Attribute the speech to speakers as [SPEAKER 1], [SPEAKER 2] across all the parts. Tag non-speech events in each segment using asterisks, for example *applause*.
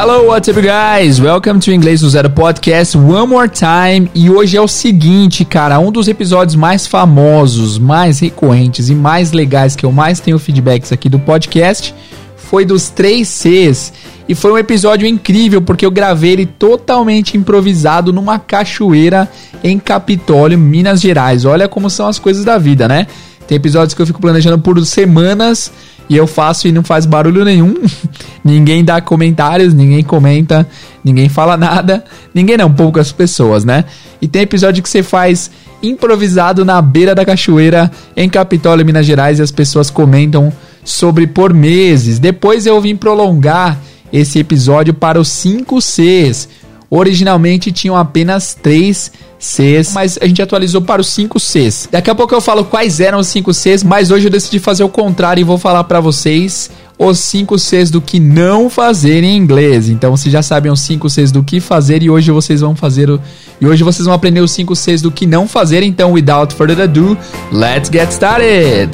[SPEAKER 1] Hello, what's up, guys? Welcome to Inglês do Zero Podcast one more time. E hoje é o seguinte, cara, um dos episódios mais famosos, mais recorrentes e mais legais que eu mais tenho feedbacks aqui do podcast foi dos 3 Cs. E foi um episódio incrível porque eu gravei ele totalmente improvisado numa cachoeira em Capitólio, Minas Gerais. Olha como são as coisas da vida, né? Tem episódios que eu fico planejando por semanas e eu faço e não faz barulho nenhum. *laughs* ninguém dá comentários, ninguém comenta, ninguém fala nada. Ninguém não, poucas pessoas, né? E tem episódio que você faz improvisado na beira da cachoeira em Capitólio, Minas Gerais e as pessoas comentam sobre por meses. Depois eu vim prolongar esse episódio para os 5 Cs. Originalmente tinham apenas 3 Cs, mas a gente atualizou para os 5 Cs. Daqui a pouco eu falo quais eram os 5 Cs, mas hoje eu decidi fazer o contrário e vou falar para vocês os 5 Cs do que não fazer em inglês. Então vocês já sabem os 5 Cs do que fazer e hoje vocês vão fazer o... e hoje vocês vão aprender os 5 Cs do que não fazer. Então, without further ado, let's get started.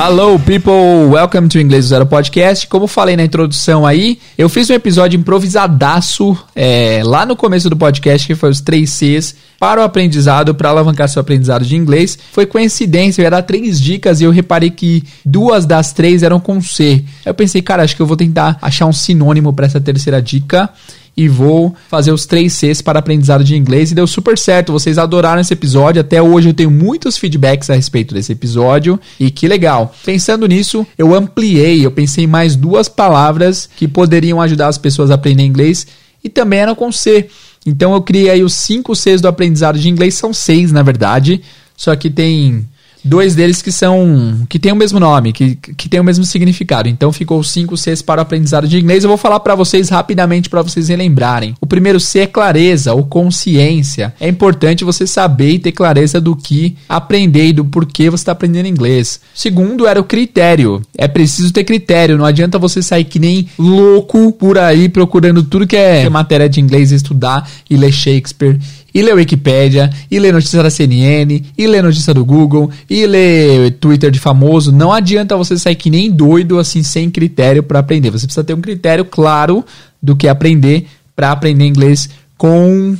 [SPEAKER 1] Hello people, welcome to Inglês do Zero Podcast. Como falei na introdução aí, eu fiz um episódio improvisadaço é, lá no começo do podcast, que foi os 3 Cs para o aprendizado, para alavancar seu aprendizado de inglês. Foi coincidência, eu ia dar três dicas e eu reparei que duas das três eram com C. Eu pensei, cara, acho que eu vou tentar achar um sinônimo para essa terceira dica e vou fazer os três Cs para aprendizado de inglês e deu super certo. Vocês adoraram esse episódio. Até hoje eu tenho muitos feedbacks a respeito desse episódio e que legal. Pensando nisso, eu ampliei, eu pensei em mais duas palavras que poderiam ajudar as pessoas a aprender inglês e também eram com C. Então eu criei aí os cinco Cs do aprendizado de inglês, são seis na verdade, só que tem dois deles que são que tem o mesmo nome, que, que tem o mesmo significado. Então ficou 5 Cs para o aprendizado de inglês. Eu vou falar para vocês rapidamente para vocês relembrarem. O primeiro C é clareza ou consciência. É importante você saber e ter clareza do que aprender e do porquê você está aprendendo inglês. Segundo era o critério. É preciso ter critério. Não adianta você sair que nem louco por aí procurando tudo que é matéria de inglês, estudar e ler Shakespeare e ler Wikipedia, e ler notícia da CNN, e ler notícia do Google, e ler Twitter de famoso. Não adianta você sair que nem doido assim sem critério para aprender. Você precisa ter um critério claro do que aprender para aprender inglês com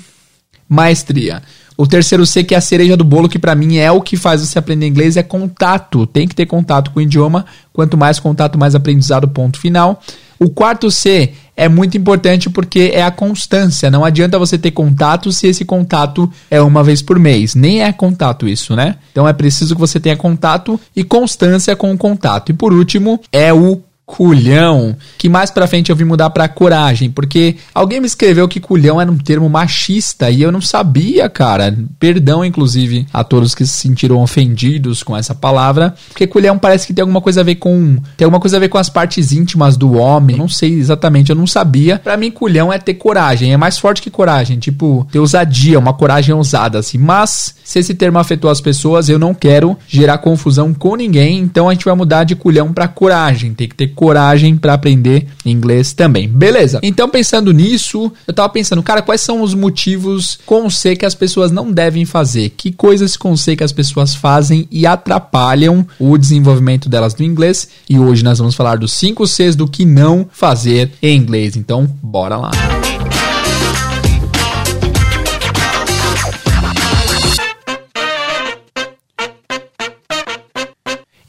[SPEAKER 1] maestria. O terceiro C, que é a cereja do bolo, que para mim é o que faz você aprender inglês, é contato. Tem que ter contato com o idioma. Quanto mais contato, mais aprendizado, ponto final. O quarto C é muito importante porque é a constância. Não adianta você ter contato se esse contato é uma vez por mês. Nem é contato isso, né? Então é preciso que você tenha contato e constância com o contato. E por último, é o culhão, que mais pra frente eu vim mudar pra coragem, porque alguém me escreveu que culhão era um termo machista e eu não sabia, cara. Perdão, inclusive, a todos que se sentiram ofendidos com essa palavra, porque culhão parece que tem alguma coisa a ver com. tem alguma coisa a ver com as partes íntimas do homem. Eu não sei exatamente, eu não sabia. Pra mim, culhão é ter coragem, é mais forte que coragem, tipo, ter ousadia, uma coragem ousada, assim. Mas, se esse termo afetou as pessoas, eu não quero gerar confusão com ninguém, então a gente vai mudar de culhão pra coragem. Tem que ter coragem para aprender inglês também. Beleza. Então, pensando nisso, eu tava pensando, cara, quais são os motivos com C que as pessoas não devem fazer? Que coisas com C que as pessoas fazem e atrapalham o desenvolvimento delas no inglês? E hoje nós vamos falar dos 5 Cs do que não fazer em inglês. Então, bora lá.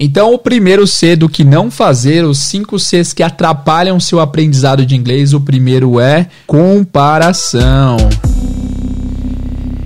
[SPEAKER 1] Então, o primeiro C do que não fazer, os cinco Cs que atrapalham seu aprendizado de inglês, o primeiro é comparação.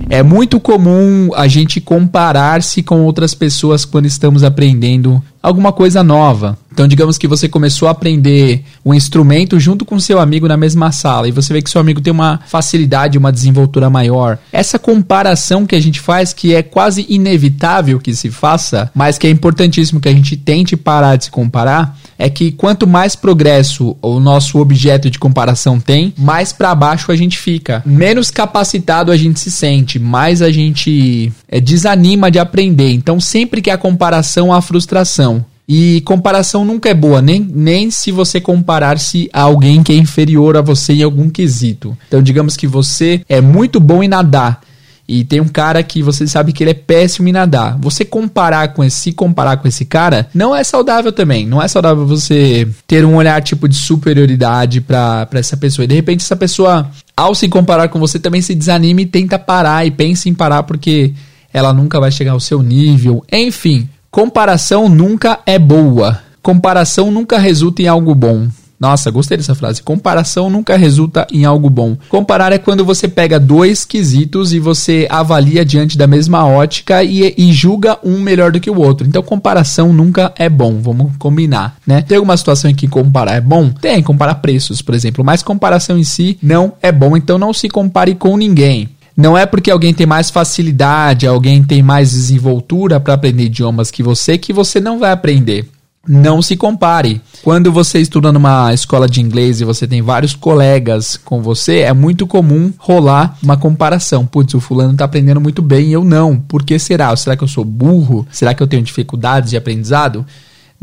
[SPEAKER 1] É muito comum a gente comparar-se com outras pessoas quando estamos aprendendo alguma coisa nova. Então, digamos que você começou a aprender um instrumento junto com seu amigo na mesma sala e você vê que seu amigo tem uma facilidade, uma desenvoltura maior. Essa comparação que a gente faz, que é quase inevitável que se faça, mas que é importantíssimo que a gente tente parar de se comparar, é que quanto mais progresso o nosso objeto de comparação tem, mais para baixo a gente fica. Menos capacitado a gente se sente, mais a gente é, desanima de aprender. Então, sempre que há comparação, há frustração. E comparação nunca é boa, nem, nem se você comparar-se a alguém que é inferior a você em algum quesito. Então, digamos que você é muito bom em nadar e tem um cara que você sabe que ele é péssimo em nadar. Você comparar com esse, se comparar com esse cara, não é saudável também. Não é saudável você ter um olhar tipo de superioridade para essa pessoa. E de repente essa pessoa, ao se comparar com você, também se desanima e tenta parar e pensa em parar porque ela nunca vai chegar ao seu nível. Enfim, comparação nunca é boa. Comparação nunca resulta em algo bom. Nossa, gostei dessa frase. Comparação nunca resulta em algo bom. Comparar é quando você pega dois quesitos e você avalia diante da mesma ótica e, e, julga um melhor do que o outro. Então, comparação nunca é bom. Vamos combinar, né? Tem alguma situação em que comparar é bom? Tem, comparar preços, por exemplo. Mas comparação em si não é bom. Então, não se compare com ninguém. Não é porque alguém tem mais facilidade, alguém tem mais desenvoltura para aprender idiomas que você que você não vai aprender. Não se compare. Quando você estuda numa escola de inglês e você tem vários colegas com você, é muito comum rolar uma comparação. Putz, o fulano tá aprendendo muito bem e eu não. Por que será? Será que eu sou burro? Será que eu tenho dificuldades de aprendizado?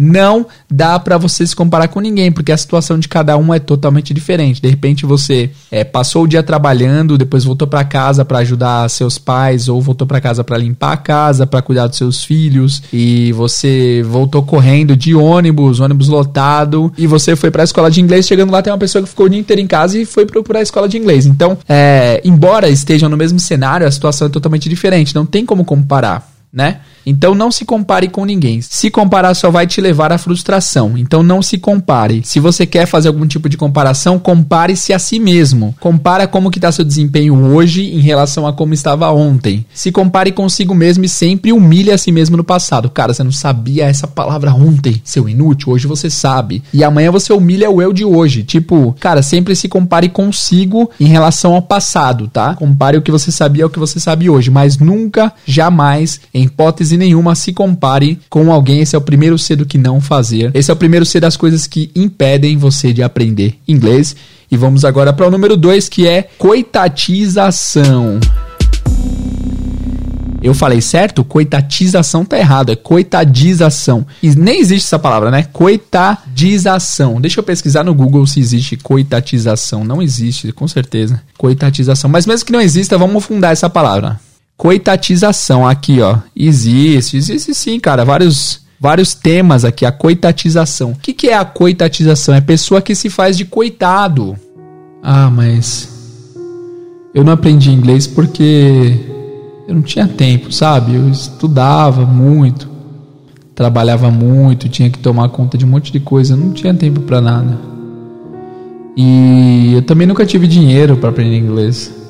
[SPEAKER 1] Não dá para você se comparar com ninguém, porque a situação de cada um é totalmente diferente. De repente você é, passou o dia trabalhando, depois voltou para casa para ajudar seus pais, ou voltou para casa para limpar a casa, para cuidar dos seus filhos, e você voltou correndo de ônibus, ônibus lotado, e você foi para a escola de inglês. Chegando lá, tem uma pessoa que ficou o dia inteiro em casa e foi procurar a escola de inglês. Então, é, embora estejam no mesmo cenário, a situação é totalmente diferente. Não tem como comparar, né? Então não se compare com ninguém. Se comparar só vai te levar à frustração. Então não se compare. Se você quer fazer algum tipo de comparação, compare-se a si mesmo. Compara como que está seu desempenho hoje em relação a como estava ontem. Se compare consigo mesmo e sempre humilhe a si mesmo no passado. Cara, você não sabia essa palavra ontem, seu inútil. Hoje você sabe. E amanhã você humilha o eu de hoje. Tipo, cara, sempre se compare consigo em relação ao passado, tá? Compare o que você sabia ao que você sabe hoje, mas nunca, jamais, em hipótese nenhuma se compare com alguém. Esse é o primeiro C do que não fazer. Esse é o primeiro C das coisas que impedem você de aprender inglês. E vamos agora para o número 2, que é coitatização. Eu falei certo? Coitatização tá errado, é coitadização. E nem existe essa palavra, né? Coitadização. Deixa eu pesquisar no Google se existe coitatização. Não existe, com certeza. Coitatização. Mas mesmo que não exista, vamos fundar essa palavra coitatização aqui, ó. Existe, existe sim, cara, vários vários temas aqui, a coitatização. O que, que é a coitatização? É pessoa que se faz de coitado. Ah, mas eu não aprendi inglês porque eu não tinha tempo, sabe? Eu estudava muito, trabalhava muito, tinha que tomar conta de um monte de coisa, não tinha tempo para nada. E eu também nunca tive dinheiro para aprender inglês.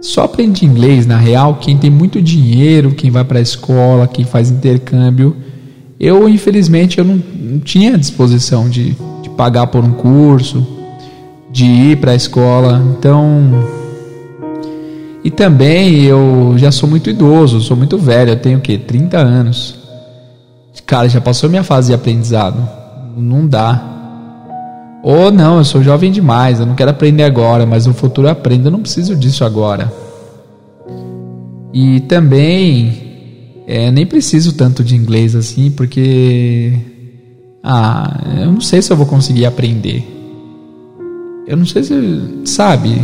[SPEAKER 1] Só aprende inglês, na real, quem tem muito dinheiro, quem vai para a escola, quem faz intercâmbio. Eu, infelizmente, eu não, não tinha disposição de, de pagar por um curso, de ir para a escola. Então, e também eu já sou muito idoso, sou muito velho, eu tenho o quê? 30 anos. Cara, já passou minha fase de aprendizado. Não dá. Ou não, eu sou jovem demais, eu não quero aprender agora, mas no futuro eu aprendo, eu não preciso disso agora. E também é, nem preciso tanto de inglês assim, porque ah, eu não sei se eu vou conseguir aprender. Eu não sei se, sabe?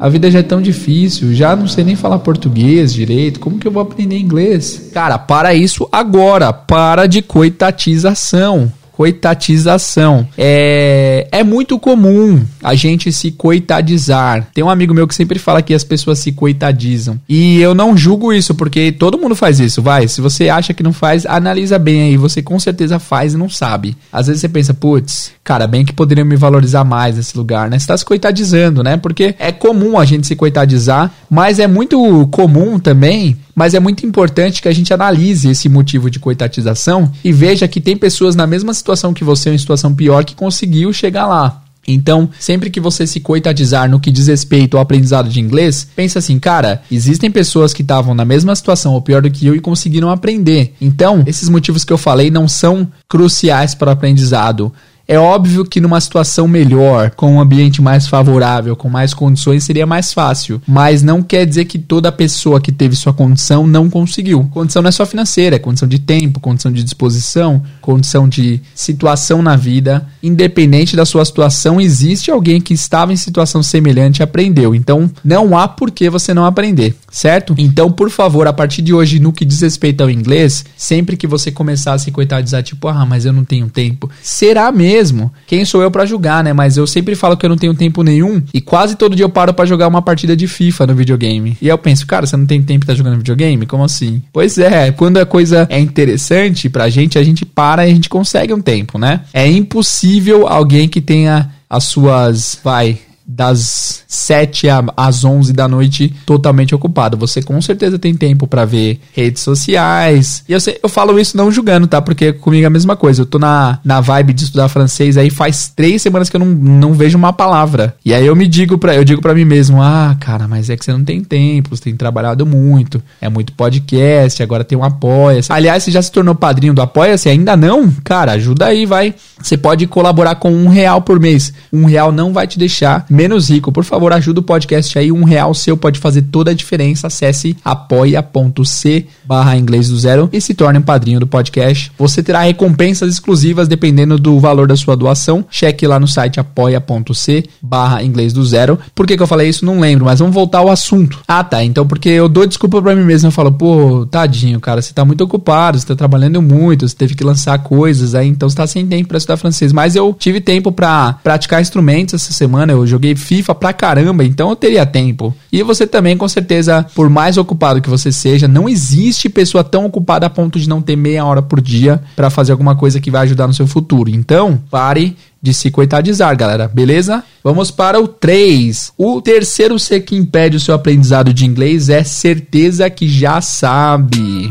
[SPEAKER 1] A vida já é tão difícil, já não sei nem falar português direito, como que eu vou aprender inglês? Cara, para isso agora, para de coitatização coitatização. É, é muito comum a gente se coitadizar. Tem um amigo meu que sempre fala que as pessoas se coitadizam. E eu não julgo isso, porque todo mundo faz isso, vai. Se você acha que não faz, analisa bem aí. Você com certeza faz e não sabe. Às vezes você pensa, putz, cara, bem que poderiam me valorizar mais nesse lugar, né? Você tá se coitadizando, né? Porque é comum a gente se coitadizar, mas é muito comum também mas é muito importante que a gente analise esse motivo de coitatização e veja que tem pessoas na mesma situação que você, em situação pior, que conseguiu chegar lá. Então, sempre que você se coitadizar no que diz respeito ao aprendizado de inglês, pensa assim, cara, existem pessoas que estavam na mesma situação ou pior do que eu e conseguiram aprender. Então, esses motivos que eu falei não são cruciais para o aprendizado É óbvio que numa situação melhor, com um ambiente mais favorável, com mais condições, seria mais fácil. Mas não quer dizer que toda pessoa que teve sua condição não conseguiu. Condição não é só financeira, é condição de tempo, condição de disposição, condição de situação na vida. Independente da sua situação, existe alguém que estava em situação semelhante e aprendeu. Então, não há por que você não aprender, certo? Então, por favor, a partir de hoje, no que diz respeito ao inglês, sempre que você começar a se coitadizar, tipo, ah, mas eu não tenho tempo. Será mesmo? Quem sou eu para julgar, né? Mas eu sempre falo que eu não tenho tempo nenhum e quase todo dia eu paro para jogar uma partida de FIFA no videogame. E eu penso, cara, você não tem tempo pra estar jogando videogame? Como assim? Pois é, quando a coisa é interessante pra gente, a gente para e a gente consegue um tempo, né? É impossível alguém que tenha as suas, vai, das 7 às 11 da noite totalmente ocupado. Você com certeza tem tempo para ver redes sociais. E eu, sei, eu falo isso não julgando, tá? Porque comigo é a mesma coisa. Eu tô na, na vibe de estudar francês aí faz três semanas que eu não, não vejo uma palavra. E aí eu me digo para eu digo para mim mesmo: "Ah, cara, mas é que você não tem tempo, você tem trabalhado muito, é muito podcast, agora tem um apoia-se". Aliás, você já se tornou padrinho do apoia-se? Ainda não? Cara, ajuda aí, vai. Você pode colaborar com um real por mês. Um real não vai te deixar menos rico. Por favor, ajuda o podcast aí. Um real seu pode fazer toda a diferença. Acesse apoia.c barra inglês do zero e se torne um padrinho do podcast. Você terá recompensas exclusivas dependendo do valor da sua doação. Cheque lá no site apoia.c barra inglês do zero. Por que, que eu falei isso? Não lembro, mas vamos voltar ao assunto. Ah, tá. Então, porque eu dou desculpa pra mim mesmo. Eu falo, pô, tadinho, cara, você tá muito ocupado, você tá trabalhando muito, você teve que lançar coisas aí, então você tá sem tempo pra estudar francês. Mas eu tive tempo pra praticar instrumentos essa semana. Eu joguei joguei FIFA pra caramba, então eu teria tempo. E você também, com certeza, por mais ocupado que você seja, não existe pessoa tão ocupada a ponto de não ter meia hora por dia para fazer alguma coisa que vai ajudar no seu futuro. Então, pare de se coitadizar, galera, beleza? Vamos para o 3. O terceiro C que impede o seu aprendizado de inglês é certeza que já sabe.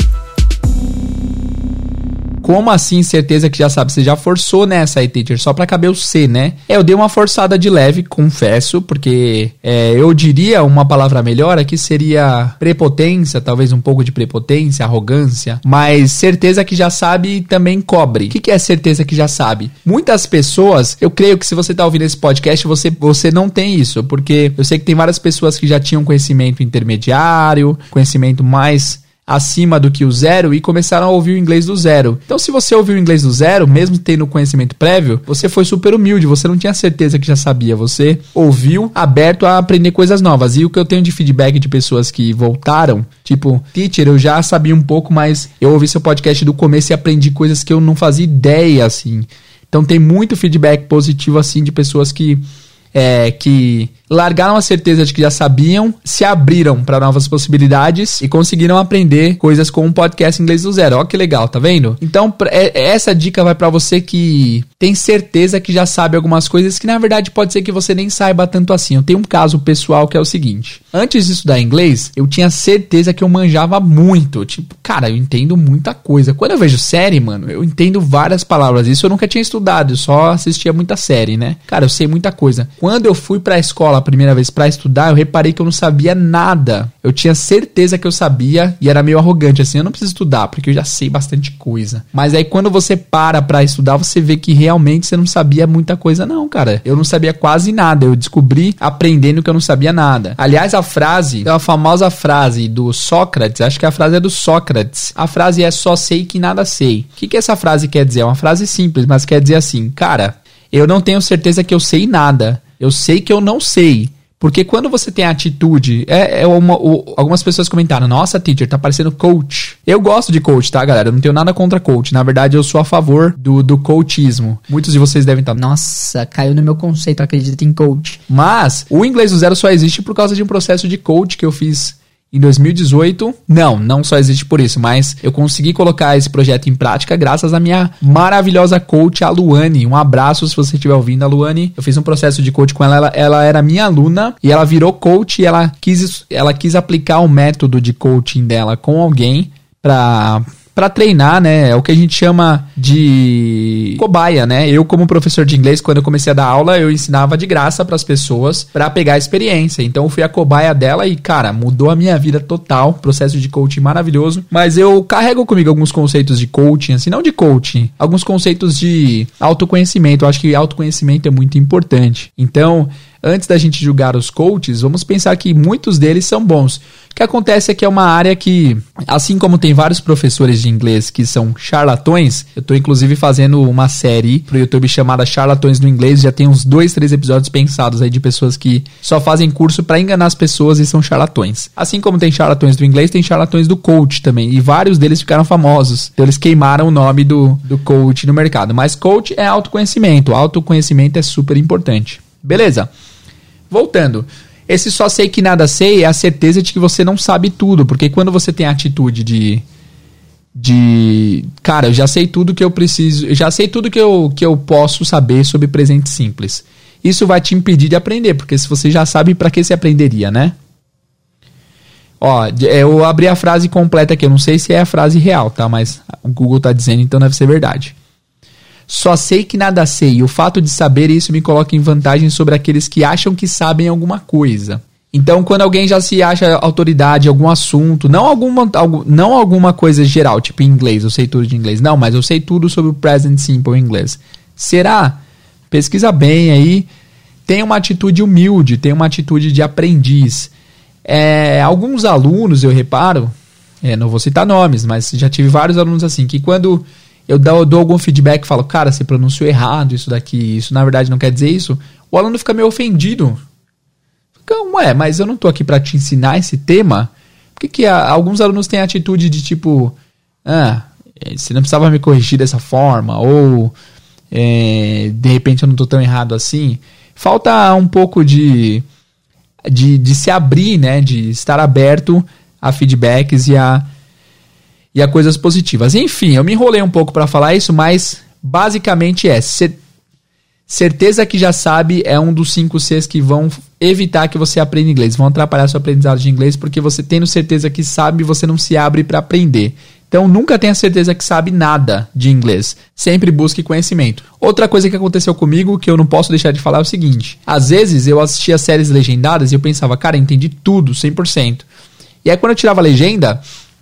[SPEAKER 1] Como assim, certeza que já sabe? Você já forçou nessa aí, teacher, só para caber o C, né? É, eu dei uma forçada de leve, confesso, porque é, eu diria uma palavra melhor aqui seria prepotência, talvez um pouco de prepotência, arrogância, mas certeza que já sabe também cobre. O que, que é certeza que já sabe? Muitas pessoas, eu creio que se você tá ouvindo esse podcast, você, você não tem isso, porque eu sei que tem várias pessoas que já tinham conhecimento intermediário, conhecimento mais acima do que o zero e começaram a ouvir o inglês do zero. Então, se você ouviu o inglês do zero, mesmo tendo conhecimento prévio, você foi super humilde, você não tinha certeza que já sabia, você ouviu aberto a aprender coisas novas. E o que eu tenho de feedback de pessoas que voltaram, tipo, teacher, eu já sabia um pouco, mas eu ouvi seu podcast do começo e aprendi coisas que eu não fazia ideia, assim. Então, tem muito feedback positivo, assim, de pessoas que. É, que largaram a certeza de que já sabiam, se abriram para novas possibilidades e conseguiram aprender coisas com um podcast inglês do zero. Ó que legal, tá vendo? Então, é, essa dica vai para você que tem certeza que já sabe algumas coisas que na verdade pode ser que você nem saiba tanto assim. Eu tenho um caso pessoal que é o seguinte: antes de estudar inglês, eu tinha certeza que eu manjava muito. Tipo, cara, eu entendo muita coisa. Quando eu vejo série, mano, eu entendo várias palavras. Isso eu nunca tinha estudado, eu só assistia muita série, né? Cara, eu sei muita coisa. Quando eu fui pra escola a primeira vez para estudar, eu reparei que eu não sabia nada. Eu tinha certeza que eu sabia e era meio arrogante assim, eu não preciso estudar porque eu já sei bastante coisa. Mas aí quando você para para estudar, você vê que realmente você não sabia muita coisa não, cara. Eu não sabia quase nada. Eu descobri aprendendo que eu não sabia nada. Aliás, a frase, a famosa frase do Sócrates, acho que a frase é do Sócrates. A frase é só sei que nada sei. O que que essa frase quer dizer? É uma frase simples, mas quer dizer assim, cara, eu não tenho certeza que eu sei nada. Eu sei que eu não sei. Porque quando você tem atitude, é, é uma, o, algumas pessoas comentaram, nossa, teacher, tá parecendo coach. Eu gosto de coach, tá, galera? Eu não tenho nada contra coach. Na verdade, eu sou a favor do, do coachismo. Muitos de vocês devem estar, nossa, caiu no meu conceito, acredito em coach. Mas, o inglês do zero só existe por causa de um processo de coach que eu fiz em 2018, não, não só existe por isso, mas eu consegui colocar esse projeto em prática graças à minha maravilhosa coach, a Luane. Um abraço se você estiver ouvindo, a Luane. Eu fiz um processo de coach com ela, ela, ela era minha aluna e ela virou coach e ela quis, ela quis aplicar o método de coaching dela com alguém para para treinar, né? É o que a gente chama de cobaia, né? Eu como professor de inglês, quando eu comecei a dar aula, eu ensinava de graça para as pessoas para pegar experiência. Então eu fui a cobaia dela e, cara, mudou a minha vida total, processo de coaching maravilhoso. Mas eu carrego comigo alguns conceitos de coaching, assim, não de coaching, alguns conceitos de autoconhecimento. Eu acho que autoconhecimento é muito importante. Então, antes da gente julgar os coaches, vamos pensar que muitos deles são bons. O que acontece é que é uma área que, assim como tem vários professores de inglês que são charlatões, eu estou inclusive fazendo uma série pro YouTube chamada Charlatões no Inglês, já tem uns dois, três episódios pensados aí de pessoas que só fazem curso para enganar as pessoas e são charlatões. Assim como tem charlatões do inglês, tem charlatões do coach também, e vários deles ficaram famosos. Então eles queimaram o nome do, do coach no mercado. Mas coach é autoconhecimento, autoconhecimento é super importante. Beleza? Voltando. Esse só sei que nada sei é a certeza de que você não sabe tudo, porque quando você tem a atitude de de cara, eu já sei tudo que eu preciso, eu já sei tudo que eu, que eu posso saber sobre presente simples. Isso vai te impedir de aprender, porque se você já sabe, para que você aprenderia, né? Ó, eu abri a frase completa aqui, eu não sei se é a frase real, tá? Mas o Google tá dizendo, então deve ser verdade. Só sei que nada sei, o fato de saber isso me coloca em vantagem sobre aqueles que acham que sabem alguma coisa. Então, quando alguém já se acha autoridade em algum assunto, não alguma, não alguma coisa geral, tipo inglês, eu sei tudo de inglês, não, mas eu sei tudo sobre o present simple em inglês. Será? Pesquisa bem aí. Tem uma atitude humilde, tem uma atitude de aprendiz. É, alguns alunos, eu reparo, é, não vou citar nomes, mas já tive vários alunos assim, que quando eu dou, dou algum feedback e falo, cara, você pronunciou errado isso daqui, isso na verdade não quer dizer isso, o aluno fica meio ofendido. Fica, ué, mas eu não tô aqui para te ensinar esse tema. Por que, que a, alguns alunos têm atitude de tipo, ah, eh, você não precisava me corrigir dessa forma, ou é, de repente eu não tô tão errado assim. Falta um pouco de, de, de se abrir, né, de estar aberto a feedbacks e a e a coisas positivas. Enfim, eu me enrolei um pouco para falar isso, mas basicamente é certeza que já sabe é um dos cinco Cs que vão evitar que você aprenda inglês, vão atrapalhar seu aprendizado de inglês porque você tendo certeza que sabe, você não se abre para aprender. Então nunca tenha certeza que sabe nada de inglês. Sempre busque conhecimento. Outra coisa que aconteceu comigo que eu não posso deixar de falar é o seguinte: às vezes eu assistia séries legendadas e eu pensava, cara, entendi tudo, 100%. E aí quando eu tirava a legenda,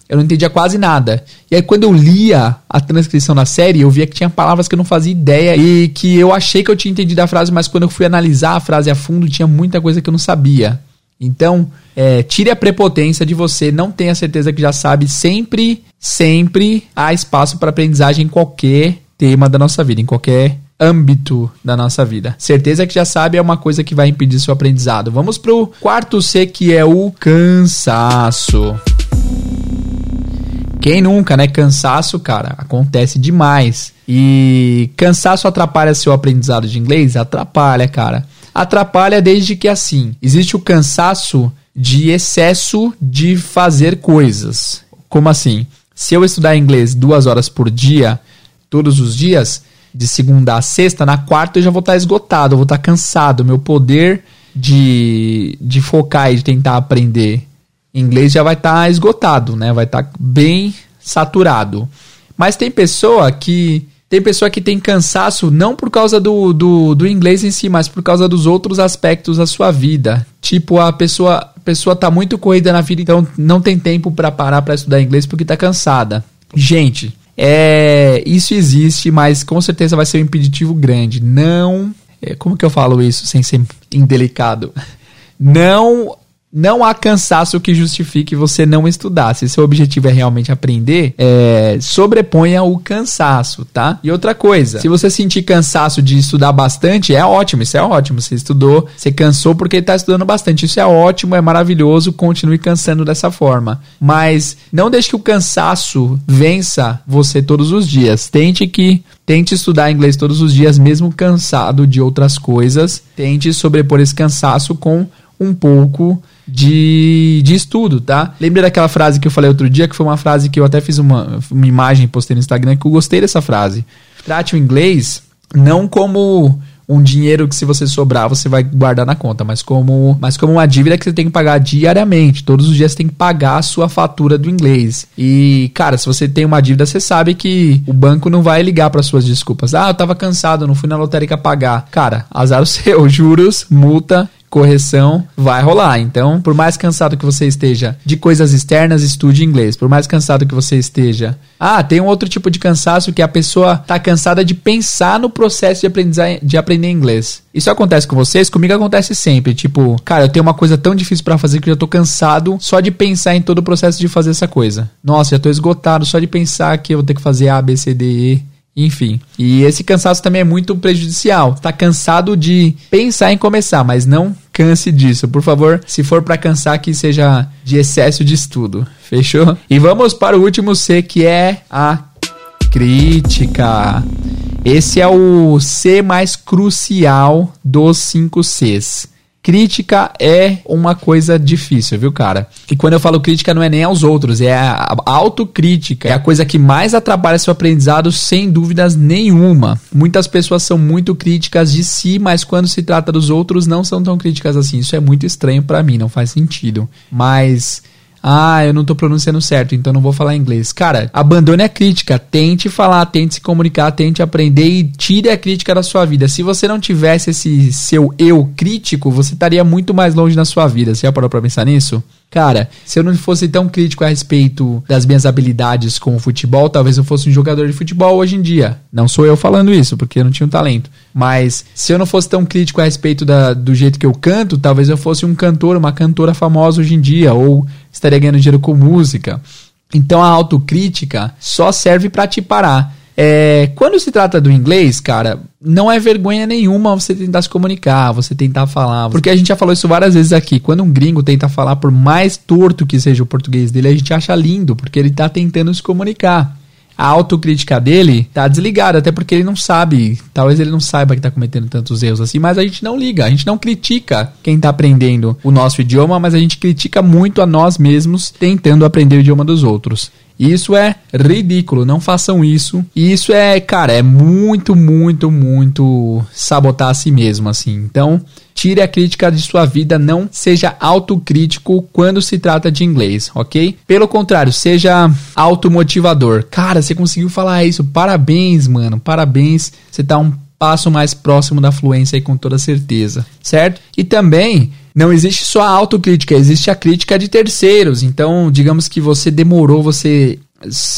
[SPEAKER 1] eu não entendia quase nada. E aí, quando eu lia a transcrição da série, eu via que tinha palavras que eu não fazia ideia e que eu achei que eu tinha entendido a frase, mas quando eu fui analisar a frase a fundo, tinha muita coisa que eu não sabia. Então, é, tire a prepotência de você, não tenha certeza que já sabe. Sempre, sempre há espaço para aprendizagem em qualquer tema da nossa vida, em qualquer âmbito da nossa vida. Certeza que já sabe é uma coisa que vai impedir seu aprendizado. Vamos pro quarto C, que é o cansaço. Quem nunca, né? Cansaço, cara, acontece demais. E cansaço atrapalha seu aprendizado de inglês? Atrapalha, cara. Atrapalha desde que assim, existe o cansaço de excesso de fazer coisas. Como assim? Se eu estudar inglês duas horas por dia, todos os dias, de segunda a sexta, na quarta eu já vou estar esgotado, eu vou estar cansado. Meu poder de, de focar e de tentar aprender inglês já vai estar tá esgotado, né? Vai estar tá bem saturado. Mas tem pessoa que tem pessoa que tem cansaço não por causa do, do, do, inglês em si, mas por causa dos outros aspectos da sua vida. Tipo, a pessoa, pessoa tá muito corrida na vida, então não tem tempo para parar para estudar inglês porque tá cansada. Gente, é, isso existe, mas com certeza vai ser um impeditivo grande. Não. É, como que eu falo isso sem ser indelicado? Não não há cansaço que justifique você não estudar. Se seu objetivo é realmente aprender, é, sobreponha o cansaço, tá? E outra coisa, se você sentir cansaço de estudar bastante, é ótimo, isso é ótimo. Você estudou, você cansou porque está estudando bastante. Isso é ótimo, é maravilhoso, continue cansando dessa forma. Mas não deixe que o cansaço vença você todos os dias. Tente que Tente estudar inglês todos os dias, mesmo cansado de outras coisas. Tente sobrepor esse cansaço com um pouco de, de estudo, tá? Lembra daquela frase que eu falei outro dia, que foi uma frase que eu até fiz uma, uma imagem, postei no Instagram, que eu gostei dessa frase. Trate o inglês não como um dinheiro que se você sobrar, você vai guardar na conta, mas como, mas como uma dívida que você tem que pagar diariamente. Todos os dias você tem que pagar a sua fatura do inglês. E, cara, se você tem uma dívida, você sabe que o banco não vai ligar para suas desculpas. Ah, eu tava cansado, não fui na lotérica pagar. Cara, azar o *laughs* seu, juros, multa correção vai rolar. Então, por mais cansado que você esteja de coisas externas, estude inglês. Por mais cansado que você esteja. Ah, tem um outro tipo de cansaço que a pessoa tá cansada de pensar no processo de aprender, de aprender inglês. Isso acontece com vocês? Comigo acontece sempre. Tipo, cara, eu tenho uma coisa tão difícil para fazer que eu já tô cansado só de pensar em todo o processo de fazer essa coisa. Nossa, já tô esgotado só de pensar que eu vou ter que fazer A, B, C, D, E. Enfim. E esse cansaço também é muito prejudicial. Tá cansado de pensar em começar, mas não canse disso. Por favor, se for para cansar, que seja de excesso de estudo. Fechou? E vamos para o último C, que é a crítica. Esse é o C mais crucial dos 5 Cs. Crítica é uma coisa difícil, viu, cara? E quando eu falo crítica, não é nem aos outros, é a autocrítica. É a coisa que mais atrapalha seu aprendizado, sem dúvidas nenhuma. Muitas pessoas são muito críticas de si, mas quando se trata dos outros, não são tão críticas assim. Isso é muito estranho para mim, não faz sentido. Mas ah, eu não tô pronunciando certo, então não vou falar inglês. Cara, abandone a crítica, tente falar, tente se comunicar, tente aprender e tire a crítica da sua vida. Se você não tivesse esse seu eu crítico, você estaria muito mais longe na sua vida. Você já parou pra pensar nisso? Cara, se eu não fosse tão crítico a respeito das minhas habilidades com o futebol, talvez eu fosse um jogador de futebol hoje em dia. Não sou eu falando isso, porque eu não tinha um talento. Mas se eu não fosse tão crítico a respeito da, do jeito que eu canto, talvez eu fosse um cantor, uma cantora famosa hoje em dia, ou estaria ganhando dinheiro com música. Então a autocrítica só serve para te parar. É, quando se trata do inglês, cara, não é vergonha nenhuma você tentar se comunicar, você tentar falar. Porque a gente já falou isso várias vezes aqui. Quando um gringo tenta falar, por mais torto que seja o português dele, a gente acha lindo, porque ele tá tentando se comunicar a autocrítica dele tá desligada, até porque ele não sabe, talvez ele não saiba que tá cometendo tantos erros assim, mas a gente não liga, a gente não critica quem tá aprendendo o nosso idioma, mas a gente critica muito a nós mesmos tentando aprender o idioma dos outros. Isso é ridículo, não façam isso. Isso é, cara, é muito, muito, muito sabotar a si mesmo, assim. Então, tire a crítica de sua vida, não seja autocrítico quando se trata de inglês, ok? Pelo contrário, seja automotivador. Cara, você conseguiu falar isso, parabéns, mano, parabéns. Você tá um passo mais próximo da fluência aí com toda certeza, certo? E também não existe só a autocrítica, existe a crítica de terceiros. Então, digamos que você demorou, você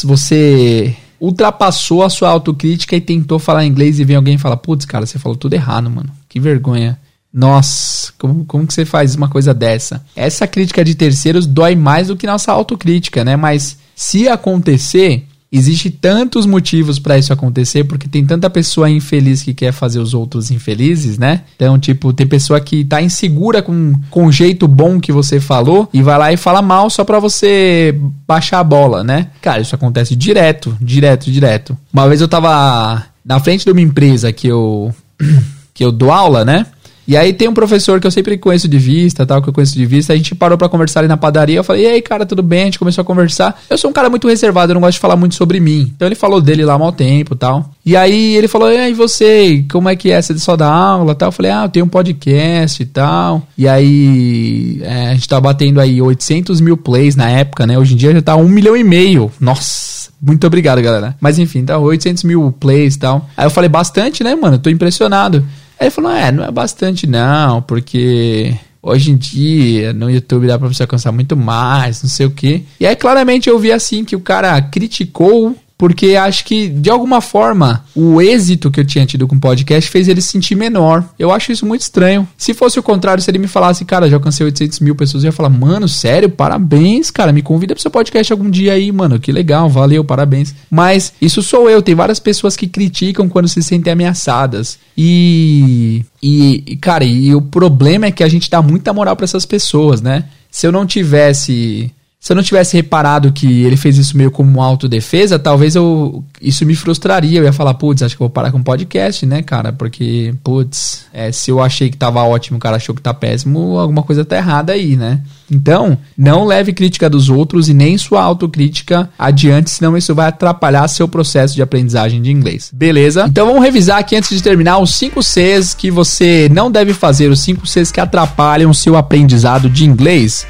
[SPEAKER 1] você ultrapassou a sua autocrítica e tentou falar inglês e vem alguém e fala: "Putz, cara, você falou tudo errado, mano. Que vergonha". Nossa, como, como que você faz uma coisa dessa? Essa crítica de terceiros dói mais do que nossa autocrítica, né? Mas se acontecer, Existe tantos motivos para isso acontecer, porque tem tanta pessoa infeliz que quer fazer os outros infelizes, né? Então, tipo, tem pessoa que tá insegura com, com o jeito bom que você falou e vai lá e fala mal só pra você baixar a bola, né? Cara, isso acontece direto, direto, direto. Uma vez eu tava na frente de uma empresa que eu *clears throat* que eu dou aula, né? E aí tem um professor que eu sempre conheço de vista, tal, que eu conheço de vista. A gente parou para conversar ali na padaria. Eu falei, e aí, cara, tudo bem? A gente começou a conversar. Eu sou um cara muito reservado, eu não gosto de falar muito sobre mim. Então ele falou dele lá há mal tempo tal. E aí ele falou, e aí você, como é que é? Você só dá aula tal? Eu falei, ah, eu tenho um podcast e tal. E aí é, a gente tá batendo aí 800 mil plays na época, né? Hoje em dia já tá um milhão e meio. Nossa! Muito obrigado, galera. Mas enfim, tá 800 mil plays e tal. Aí eu falei, bastante, né, mano? Tô impressionado. Aí ele falou: é, não é bastante não, porque hoje em dia no YouTube dá pra você alcançar muito mais, não sei o que. E aí claramente eu vi assim que o cara criticou porque acho que, de alguma forma, o êxito que eu tinha tido com o podcast fez ele se sentir menor. Eu acho isso muito estranho. Se fosse o contrário, se ele me falasse, cara, já alcancei 800 mil pessoas, eu ia falar, mano, sério, parabéns, cara, me convida pro seu podcast algum dia aí, mano, que legal, valeu, parabéns. Mas isso sou eu, tem várias pessoas que criticam quando se sentem ameaçadas. E, e cara, e o problema é que a gente dá muita moral para essas pessoas, né? Se eu não tivesse se eu não tivesse reparado que ele fez isso meio como autodefesa, talvez eu isso me frustraria. Eu ia falar, putz, acho que vou parar com podcast, né, cara? Porque, putz, é, se eu achei que tava ótimo, o cara achou que tá péssimo, alguma coisa tá errada aí, né? Então, não leve crítica dos outros e nem sua autocrítica adiante, senão isso vai atrapalhar seu processo de aprendizagem de inglês. Beleza? Então vamos revisar aqui antes de terminar os 5 Cs que você não deve fazer, os 5 Cs que atrapalham o seu aprendizado de inglês.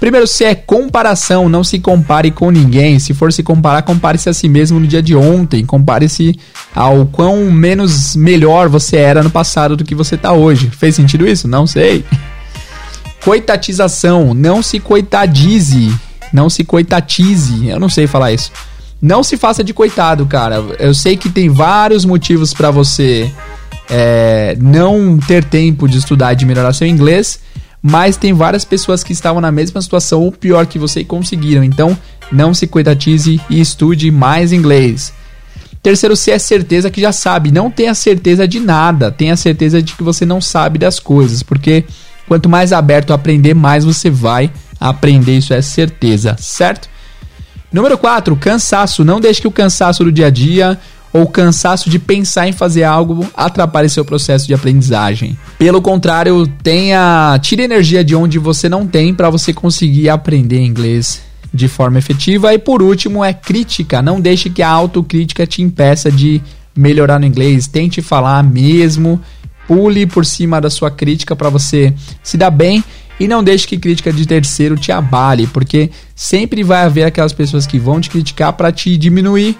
[SPEAKER 1] Primeiro C é comparação, não se compare com ninguém. Se for se comparar, compare-se a si mesmo no dia de ontem. Compare-se ao quão menos melhor você era no passado do que você está hoje. Fez sentido isso? Não sei. *laughs* Coitatização, não se coitadize. Não se coitatize. Eu não sei falar isso. Não se faça de coitado, cara. Eu sei que tem vários motivos para você é, não ter tempo de estudar e de melhorar seu inglês mas tem várias pessoas que estavam na mesma situação ou pior que você e conseguiram. Então, não se coitatize e estude mais inglês. Terceiro C é certeza que já sabe. Não tenha certeza de nada. Tenha certeza de que você não sabe das coisas. Porque quanto mais aberto a aprender, mais você vai aprender. Isso é certeza, certo? Número 4, cansaço. Não deixe que o cansaço do dia a dia ou cansaço de pensar em fazer algo atrapalhe seu processo de aprendizagem. Pelo contrário, tenha tire energia de onde você não tem para você conseguir aprender inglês de forma efetiva. E por último, é crítica. Não deixe que a autocrítica te impeça de melhorar no inglês. Tente falar mesmo. Pule por cima da sua crítica para você se dar bem e não deixe que crítica de terceiro te abale, porque sempre vai haver aquelas pessoas que vão te criticar para te diminuir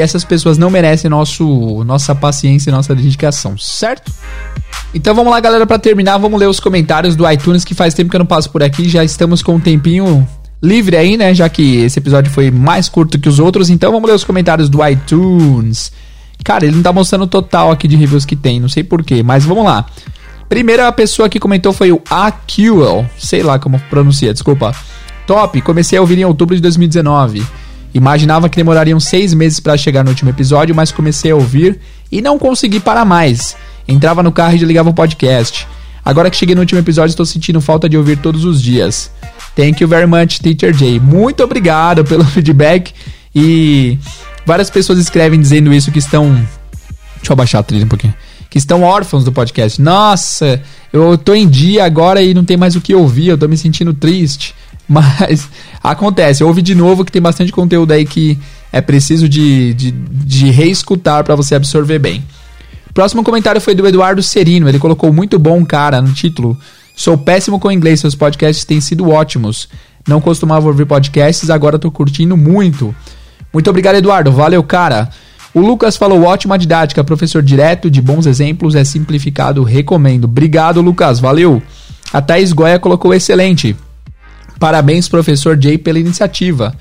[SPEAKER 1] essas pessoas não merecem nosso, nossa paciência e nossa dedicação, certo? Então vamos lá, galera, para terminar, vamos ler os comentários do iTunes, que faz tempo que eu não passo por aqui, já estamos com um tempinho livre aí, né? Já que esse episódio foi mais curto que os outros, então vamos ler os comentários do iTunes. Cara, ele não tá mostrando o total aqui de reviews que tem, não sei porquê, mas vamos lá. Primeira pessoa que comentou foi o AQL, sei lá como pronuncia, desculpa. Top, comecei a ouvir em outubro de 2019. Imaginava que demorariam seis meses para chegar no último episódio, mas comecei a ouvir e não consegui parar mais. Entrava no carro e desligava o podcast. Agora que cheguei no último episódio, estou sentindo falta de ouvir todos os dias. Thank you very much, Teacher Jay. Muito obrigado pelo *laughs* feedback. E várias pessoas escrevem dizendo isso que estão. Deixa eu abaixar a trilha um pouquinho. Que estão órfãos do podcast. Nossa, eu tô em dia agora e não tem mais o que ouvir, eu tô me sentindo triste. Mas acontece, ouve de novo que tem bastante conteúdo aí que é preciso de, de, de reescutar para você absorver bem. Próximo comentário foi do Eduardo Serino. Ele colocou muito bom, cara, no título. Sou péssimo com inglês, seus podcasts têm sido ótimos. Não costumava ouvir podcasts, agora tô curtindo muito. Muito obrigado, Eduardo. Valeu, cara. O Lucas falou ótima didática, professor direto, de bons exemplos, é simplificado, recomendo. Obrigado, Lucas. Valeu. A Thaís colocou excelente. Parabéns, professor Jay, pela iniciativa.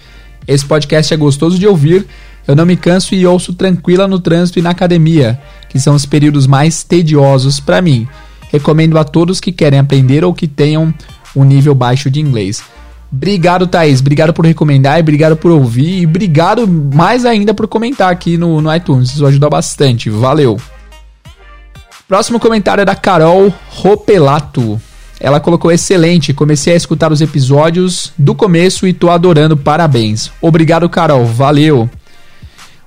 [SPEAKER 1] Esse podcast é gostoso de ouvir. Eu não me canso e ouço tranquila no trânsito e na academia, que são os períodos mais tediosos para mim. Recomendo a todos que querem aprender ou que tenham um nível baixo de inglês. Obrigado, Thaís. Obrigado por recomendar e obrigado por ouvir. E obrigado mais ainda por comentar aqui no, no iTunes. Isso ajuda bastante. Valeu. Próximo comentário é da Carol Ropelato. Ela colocou excelente, comecei a escutar os episódios do começo e tô adorando, parabéns. Obrigado, Carol, valeu.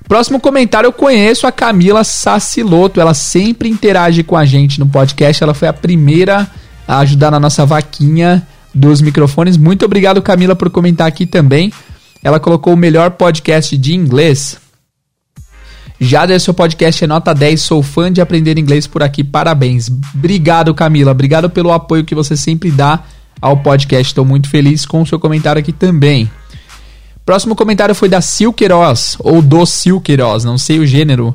[SPEAKER 1] Próximo comentário, eu conheço a Camila Saciloto, ela sempre interage com a gente no podcast, ela foi a primeira a ajudar na nossa vaquinha dos microfones. Muito obrigado, Camila, por comentar aqui também. Ela colocou o melhor podcast de inglês. Jader, seu podcast é nota 10. Sou fã de aprender inglês por aqui. Parabéns. Obrigado, Camila. Obrigado pelo apoio que você sempre dá ao podcast. Estou muito feliz com o seu comentário aqui também. Próximo comentário foi da Sil Queiroz, ou do Sil Queiroz, não sei o gênero.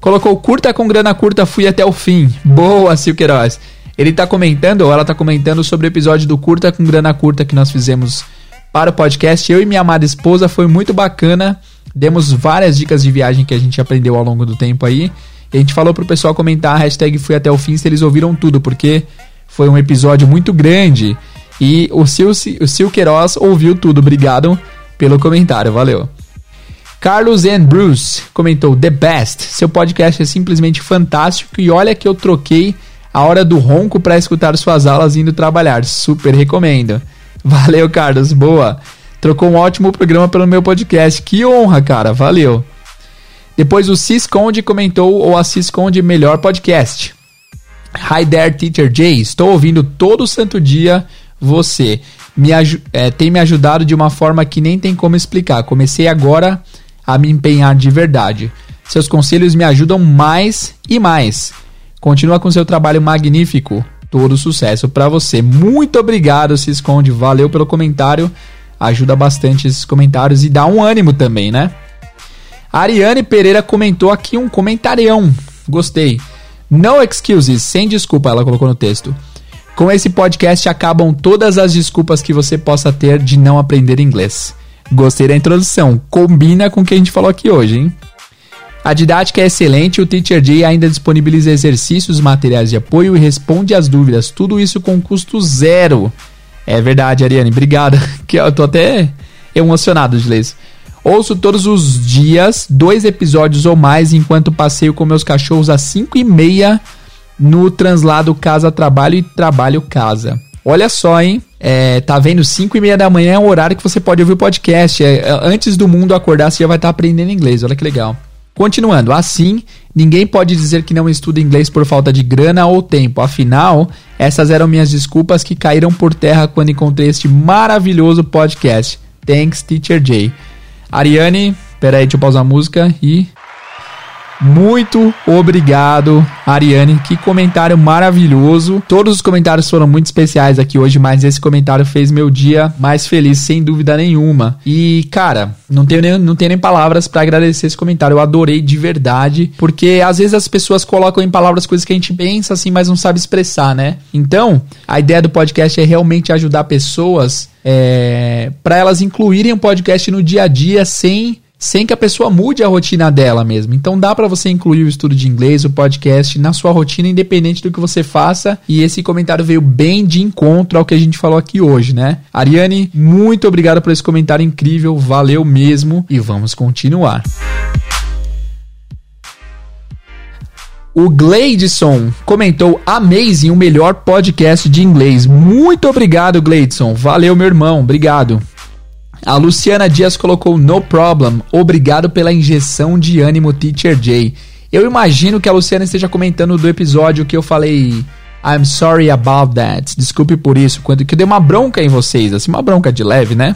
[SPEAKER 1] Colocou curta com grana curta, fui até o fim. Boa, Sil Queiroz. Ele está comentando, ou ela está comentando sobre o episódio do curta com grana curta que nós fizemos para o podcast. Eu e minha amada esposa foi muito bacana Demos várias dicas de viagem que a gente aprendeu ao longo do tempo aí. E a gente falou pro pessoal comentar a hashtag fui até o fim se eles ouviram tudo, porque foi um episódio muito grande. E o Sil, o Sil Queiroz ouviu tudo. Obrigado pelo comentário, valeu. Carlos and Bruce comentou: The best. Seu podcast é simplesmente fantástico e olha que eu troquei a hora do ronco para escutar suas aulas indo trabalhar. Super recomendo. Valeu, Carlos. Boa. Trocou um ótimo programa pelo meu podcast. Que honra, cara. Valeu. Depois o Cisconde comentou ou a Cisconde melhor podcast. Hi there, Teacher Jay. Estou ouvindo todo santo dia você. Me é, tem me ajudado de uma forma que nem tem como explicar. Comecei agora a me empenhar de verdade. Seus conselhos me ajudam mais e mais. Continua com seu trabalho magnífico. Todo sucesso para você. Muito obrigado, se esconde. Valeu pelo comentário. Ajuda bastante esses comentários e dá um ânimo também, né? Ariane Pereira comentou aqui um comentarião. Gostei. No excuses, sem desculpa, ela colocou no texto. Com esse podcast acabam todas as desculpas que você possa ter de não aprender inglês. Gostei da introdução, combina com o que a gente falou aqui hoje, hein? A didática é excelente, o Teacher J ainda disponibiliza exercícios, materiais de apoio e responde às dúvidas. Tudo isso com custo zero. É verdade, Ariane, obrigada. *laughs* Que eu tô até emocionado de ler isso. Ouço todos os dias dois episódios ou mais enquanto passeio com meus cachorros às 5 e meia no translado casa-trabalho e trabalho-casa. Olha só, hein? É, tá vendo? 5 e meia da manhã é o horário que você pode ouvir o podcast. É, é, antes do mundo acordar, você já vai estar tá aprendendo inglês. Olha que legal. Continuando, assim, ninguém pode dizer que não estuda inglês por falta de grana ou tempo. Afinal, essas eram minhas desculpas que caíram por terra quando encontrei este maravilhoso podcast. Thanks, Teacher Jay. Ariane, peraí, deixa eu pausar a música e muito obrigado, Ariane. Que comentário maravilhoso. Todos os comentários foram muito especiais aqui hoje, mas esse comentário fez meu dia mais feliz, sem dúvida nenhuma. E, cara, não tenho nem, não tenho nem palavras para agradecer esse comentário. Eu adorei de verdade, porque às vezes as pessoas colocam em palavras coisas que a gente pensa assim, mas não sabe expressar, né? Então, a ideia do podcast é realmente ajudar pessoas é, para elas incluírem o podcast no dia a dia sem sem que a pessoa mude a rotina dela mesmo. Então dá para você incluir o estudo de inglês, o podcast na sua rotina independente do que você faça. E esse comentário veio bem de encontro ao que a gente falou aqui hoje, né? Ariane, muito obrigado por esse comentário incrível, valeu mesmo e vamos continuar. O Gleidson comentou Amazing, o melhor podcast de inglês. Muito obrigado, Gleidson. Valeu, meu irmão. Obrigado. A Luciana Dias colocou no problem. Obrigado pela injeção de ânimo, Teacher J. Eu imagino que a Luciana esteja comentando do episódio que eu falei I'm sorry about that. Desculpe por isso. Quando que eu dei uma bronca em vocês, assim, uma bronca de leve, né?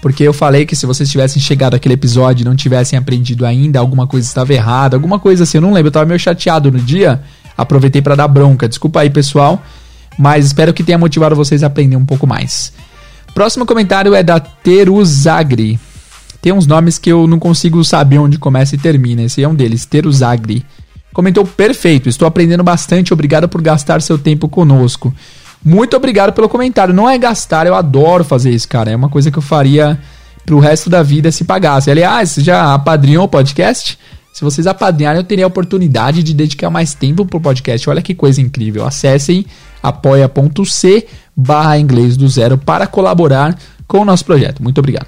[SPEAKER 1] Porque eu falei que se vocês tivessem chegado àquele episódio e não tivessem aprendido ainda, alguma coisa estava errada, alguma coisa assim, eu não lembro, eu tava meio chateado no dia. Aproveitei para dar bronca. Desculpa aí, pessoal, mas espero que tenha motivado vocês a aprender um pouco mais. Próximo comentário é da Teruzagri. Tem uns nomes que eu não consigo saber onde começa e termina. Esse é um deles, Teruzagri. Comentou perfeito, estou aprendendo bastante, obrigado por gastar seu tempo conosco. Muito obrigado pelo comentário. Não é gastar, eu adoro fazer isso, cara. É uma coisa que eu faria pro resto da vida se pagasse. Aliás, já apadrinhou o podcast? Se vocês apadrinharem, eu teria a oportunidade de dedicar mais tempo pro podcast. Olha que coisa incrível. Acessem apoia.c barra inglês do zero para colaborar com o nosso projeto. Muito obrigado.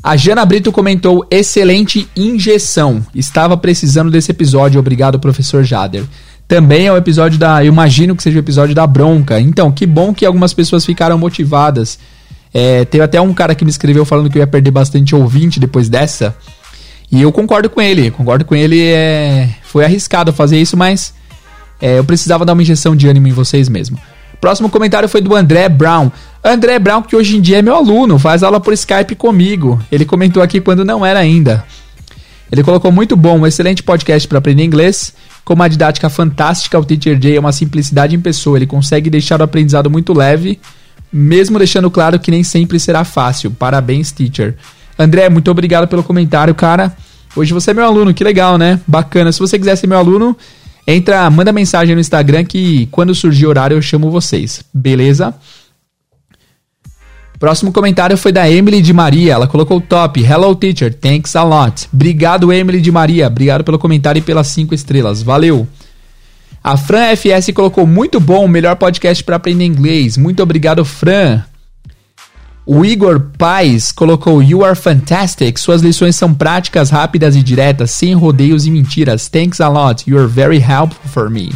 [SPEAKER 1] A Jana Brito comentou: excelente injeção. Estava precisando desse episódio. Obrigado, professor Jader. Também é o episódio da. Eu imagino que seja o episódio da bronca. Então, que bom que algumas pessoas ficaram motivadas. É, teve até um cara que me escreveu falando que eu ia perder bastante ouvinte depois dessa. E eu concordo com ele. Concordo com ele. É, foi arriscado fazer isso, mas é, eu precisava dar uma injeção de ânimo em vocês mesmo. Próximo comentário foi do André Brown. André Brown, que hoje em dia é meu aluno, faz aula por Skype comigo. Ele comentou aqui quando não era ainda. Ele colocou muito bom, um excelente podcast para aprender inglês, com uma didática fantástica. O Teacher Jay é uma simplicidade em pessoa. Ele consegue deixar o aprendizado muito leve, mesmo deixando claro que nem sempre será fácil. Parabéns, teacher. André, muito obrigado pelo comentário, cara. Hoje você é meu aluno, que legal, né? Bacana. Se você quiser ser meu aluno, Entra, manda mensagem no Instagram que quando surgir horário eu chamo vocês, beleza? Próximo comentário foi da Emily de Maria. Ela colocou top. Hello teacher, thanks a lot. Obrigado Emily de Maria. Obrigado pelo comentário e pelas 5 estrelas. Valeu. A Fran FS colocou muito bom, melhor podcast para aprender inglês. Muito obrigado, Fran. O Igor Paz colocou You are fantastic. Suas lições são práticas, rápidas e diretas, sem rodeios e mentiras. Thanks a lot. You are very helpful for me.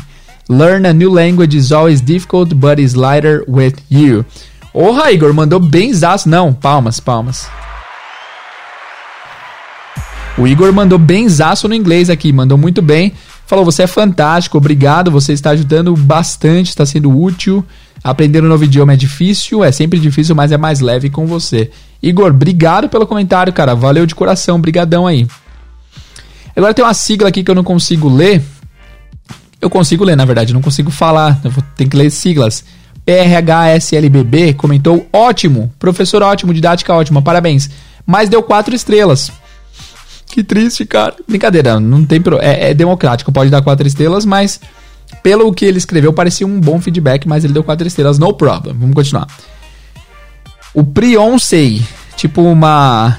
[SPEAKER 1] Learn a new language is always difficult, but is lighter with you. Porra, Igor, mandou bem zaço. Não, palmas, palmas. O Igor mandou bem zaço no inglês aqui, mandou muito bem. Falou, você é fantástico, obrigado, você está ajudando bastante, está sendo útil. Aprender um novo idioma é difícil, é sempre difícil, mas é mais leve com você. Igor, obrigado pelo comentário, cara. Valeu de coração, brigadão aí. Agora tem uma sigla aqui que eu não consigo ler. Eu consigo ler, na verdade, não consigo falar. Eu tenho que ler siglas. PRHSLBB comentou: ótimo, professor ótimo, didática ótima, parabéns. Mas deu quatro estrelas. Que triste, cara. Brincadeira, não tem pro... é, é democrático, pode dar quatro estrelas, mas pelo que ele escreveu parecia um bom feedback, mas ele deu quatro estrelas, no problem. Vamos continuar. O Prioncei, tipo uma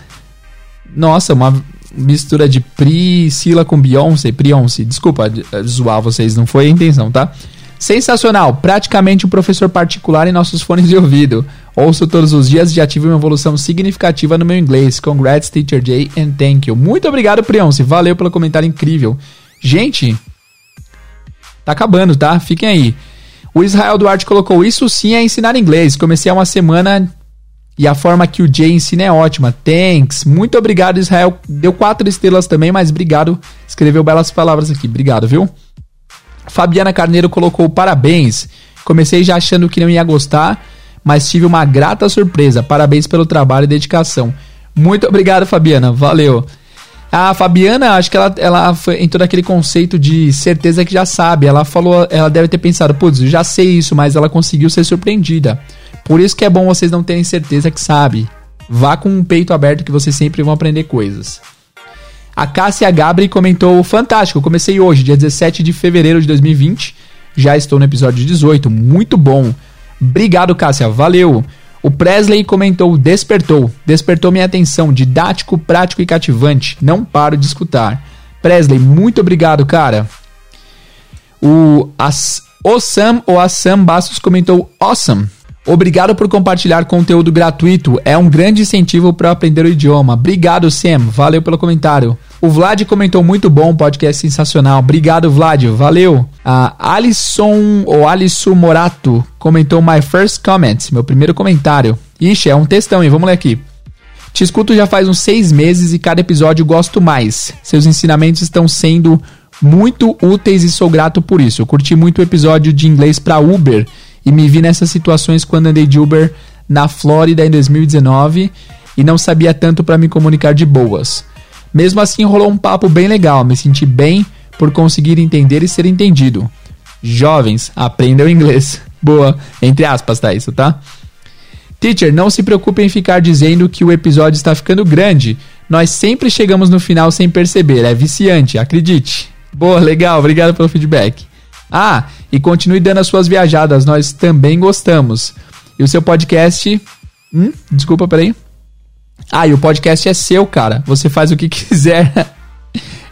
[SPEAKER 1] nossa, uma mistura de Priscila com Beyoncé, Beyoncé. Desculpa eh, zoar vocês, não foi a intenção, tá? Sensacional, praticamente um professor particular em nossos *laughs* fones de ouvido. Ouço todos os dias e já tive uma evolução significativa no meu inglês. Congrats, Teacher Jay, and thank you. Muito obrigado, Prionce. Valeu pelo comentário incrível. Gente, tá acabando, tá? Fiquem aí. O Israel Duarte colocou: Isso sim é ensinar inglês. Comecei há uma semana e a forma que o Jay ensina é ótima. Thanks. Muito obrigado, Israel. Deu quatro estrelas também, mas obrigado. Escreveu belas palavras aqui. Obrigado, viu? Fabiana Carneiro colocou parabéns. Comecei já achando que não ia gostar, mas tive uma grata surpresa. Parabéns pelo trabalho e dedicação. Muito obrigado, Fabiana. Valeu. A Fabiana, acho que ela, ela foi, entrou naquele conceito de certeza que já sabe. Ela falou, ela deve ter pensado, putz, já sei isso, mas ela conseguiu ser surpreendida. Por isso que é bom vocês não terem certeza que sabe. Vá com um peito aberto que vocês sempre vão aprender coisas. A Cássia Gabri comentou: Fantástico, comecei hoje, dia 17 de fevereiro de 2020. Já estou no episódio 18, muito bom. Obrigado, Cássia, valeu. O Presley comentou: Despertou, despertou minha atenção, didático, prático e cativante. Não paro de escutar. Presley, muito obrigado, cara. O, As, o Sam ou a Sam Bastos comentou: Awesome. Obrigado por compartilhar conteúdo gratuito. É um grande incentivo para aprender o idioma. Obrigado, Sam. Valeu pelo comentário. O Vlad comentou muito bom, podcast sensacional. Obrigado, Vlad. Valeu. A Alisson ou Alisson Morato comentou my first comment, meu primeiro comentário. Ixi, é um textão, hein? Vamos ler aqui. Te escuto já faz uns seis meses e cada episódio gosto mais. Seus ensinamentos estão sendo muito úteis e sou grato por isso. Eu curti muito o episódio de inglês para Uber e me vi nessas situações quando andei de Uber na Flórida em 2019 e não sabia tanto para me comunicar de boas. Mesmo assim, rolou um papo bem legal, me senti bem por conseguir entender e ser entendido. Jovens, aprendam inglês. *laughs* Boa, entre aspas, tá isso, tá? Teacher, não se preocupe em ficar dizendo que o episódio está ficando grande. Nós sempre chegamos no final sem perceber, é viciante, acredite. Boa, legal, obrigado pelo feedback. Ah, e continue dando as suas viajadas, nós também gostamos. E o seu podcast. Hum, desculpa, peraí. Ah, e o podcast é seu, cara. Você faz o que *laughs* quiser.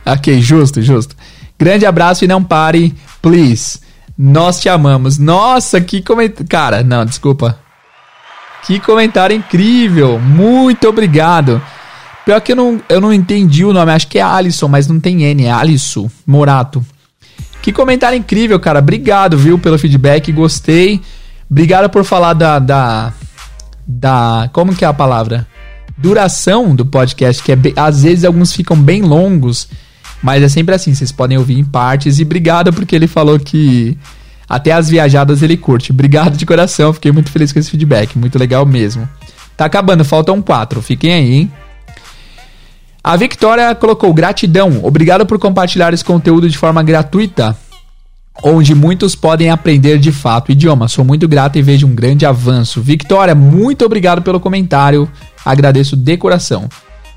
[SPEAKER 1] ok, justo, justo. Grande abraço e não pare, please. Nós te amamos. Nossa, que comentário. Cara, não, desculpa. Que comentário incrível. Muito obrigado. Pior que eu não, eu não entendi o nome. Acho que é Alisson, mas não tem N. É Alisson Morato. Que comentário incrível, cara. Obrigado, viu, pelo feedback. Gostei. Obrigado por falar da. da. da como que é a palavra? Duração do podcast, que é bem, às vezes alguns ficam bem longos, mas é sempre assim, vocês podem ouvir em partes. E obrigado porque ele falou que até as viajadas ele curte. Obrigado de coração, fiquei muito feliz com esse feedback, muito legal mesmo. Tá acabando, faltam quatro, fiquem aí, hein? A Victoria colocou gratidão, obrigado por compartilhar esse conteúdo de forma gratuita onde muitos podem aprender de fato o idioma. Sou muito grato e vejo um grande avanço. Victoria, muito obrigado pelo comentário. Agradeço de coração.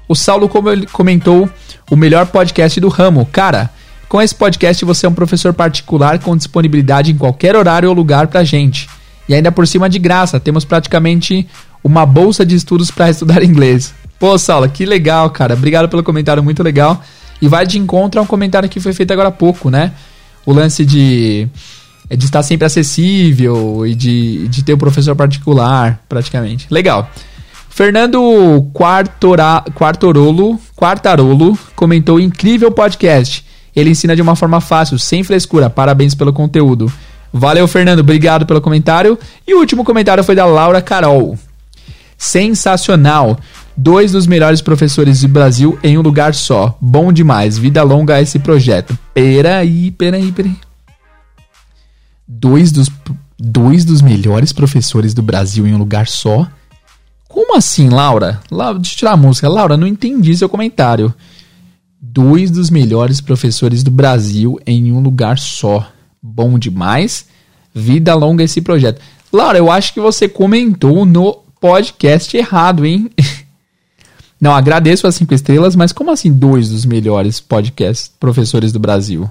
[SPEAKER 1] O Saulo comentou o melhor podcast do ramo. Cara, com esse podcast você é um professor particular com disponibilidade em qualquer horário ou lugar pra gente. E ainda por cima de graça, temos praticamente uma bolsa de estudos para *laughs* estudar inglês. Pô, Saulo, que legal, cara. Obrigado pelo comentário, muito legal. E vai de encontro a um comentário que foi feito agora há pouco, né? o lance de, de estar sempre acessível e de, de ter um professor particular, praticamente. Legal. Fernando Quartora, Quartorolo, Quartarolo comentou incrível podcast. Ele ensina de uma forma fácil, sem frescura. Parabéns pelo conteúdo. Valeu, Fernando. Obrigado pelo comentário. E o último comentário foi da Laura Carol. Sensacional. Dois dos melhores professores do Brasil em um lugar só. Bom demais. Vida longa a esse projeto. Peraí, peraí, peraí. Dois dos, dois dos melhores professores do Brasil em um lugar só? Como assim, Laura? Laura deixa eu tirar a música. Laura, não entendi seu comentário. Dois dos melhores professores do Brasil em um lugar só. Bom demais. Vida longa esse projeto. Laura, eu acho que você comentou no podcast errado, hein? *laughs* Não, agradeço as cinco estrelas, mas como assim dois dos melhores podcasts professores do Brasil?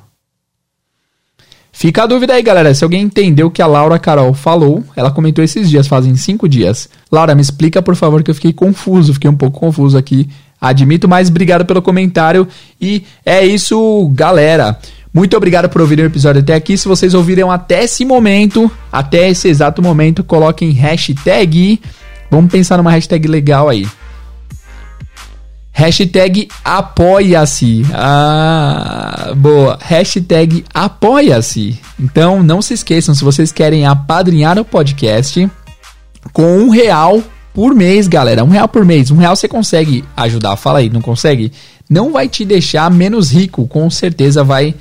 [SPEAKER 1] Fica a dúvida aí, galera. Se alguém entendeu o que a Laura Carol falou, ela comentou esses dias, fazem cinco dias. Laura, me explica, por favor, que eu fiquei confuso, fiquei um pouco confuso aqui. Admito, mas obrigado pelo comentário. E é isso, galera. Muito obrigado por ouvirem o episódio até aqui. Se vocês ouviram até esse momento, até esse exato momento, coloquem hashtag. Vamos pensar numa hashtag legal aí. Hashtag apoia-se. Ah, boa. Hashtag apoia-se. Então, não se esqueçam, se vocês querem apadrinhar o podcast, com um real por mês, galera. Um real por mês. Um real você consegue ajudar. Fala aí, não consegue? Não vai te deixar menos rico. Com certeza vai...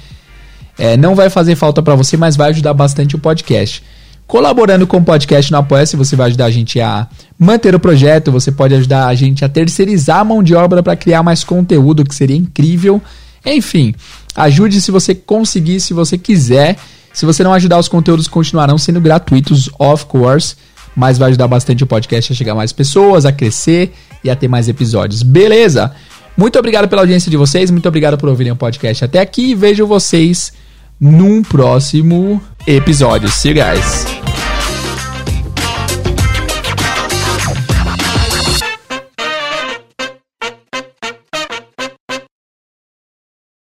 [SPEAKER 1] É, não vai fazer falta para você, mas vai ajudar bastante o podcast. Colaborando com o podcast no Apoia-se, você vai ajudar a gente a manter o projeto, você pode ajudar a gente a terceirizar a mão de obra para criar mais conteúdo, que seria incrível. Enfim, ajude se você conseguir, se você quiser. Se você não ajudar, os conteúdos continuarão sendo gratuitos, of course, mas vai ajudar bastante o podcast a chegar a mais pessoas, a crescer e a ter mais episódios. Beleza? Muito obrigado pela audiência de vocês, muito obrigado por ouvirem o podcast até aqui e vejo vocês num próximo episódio. See you guys!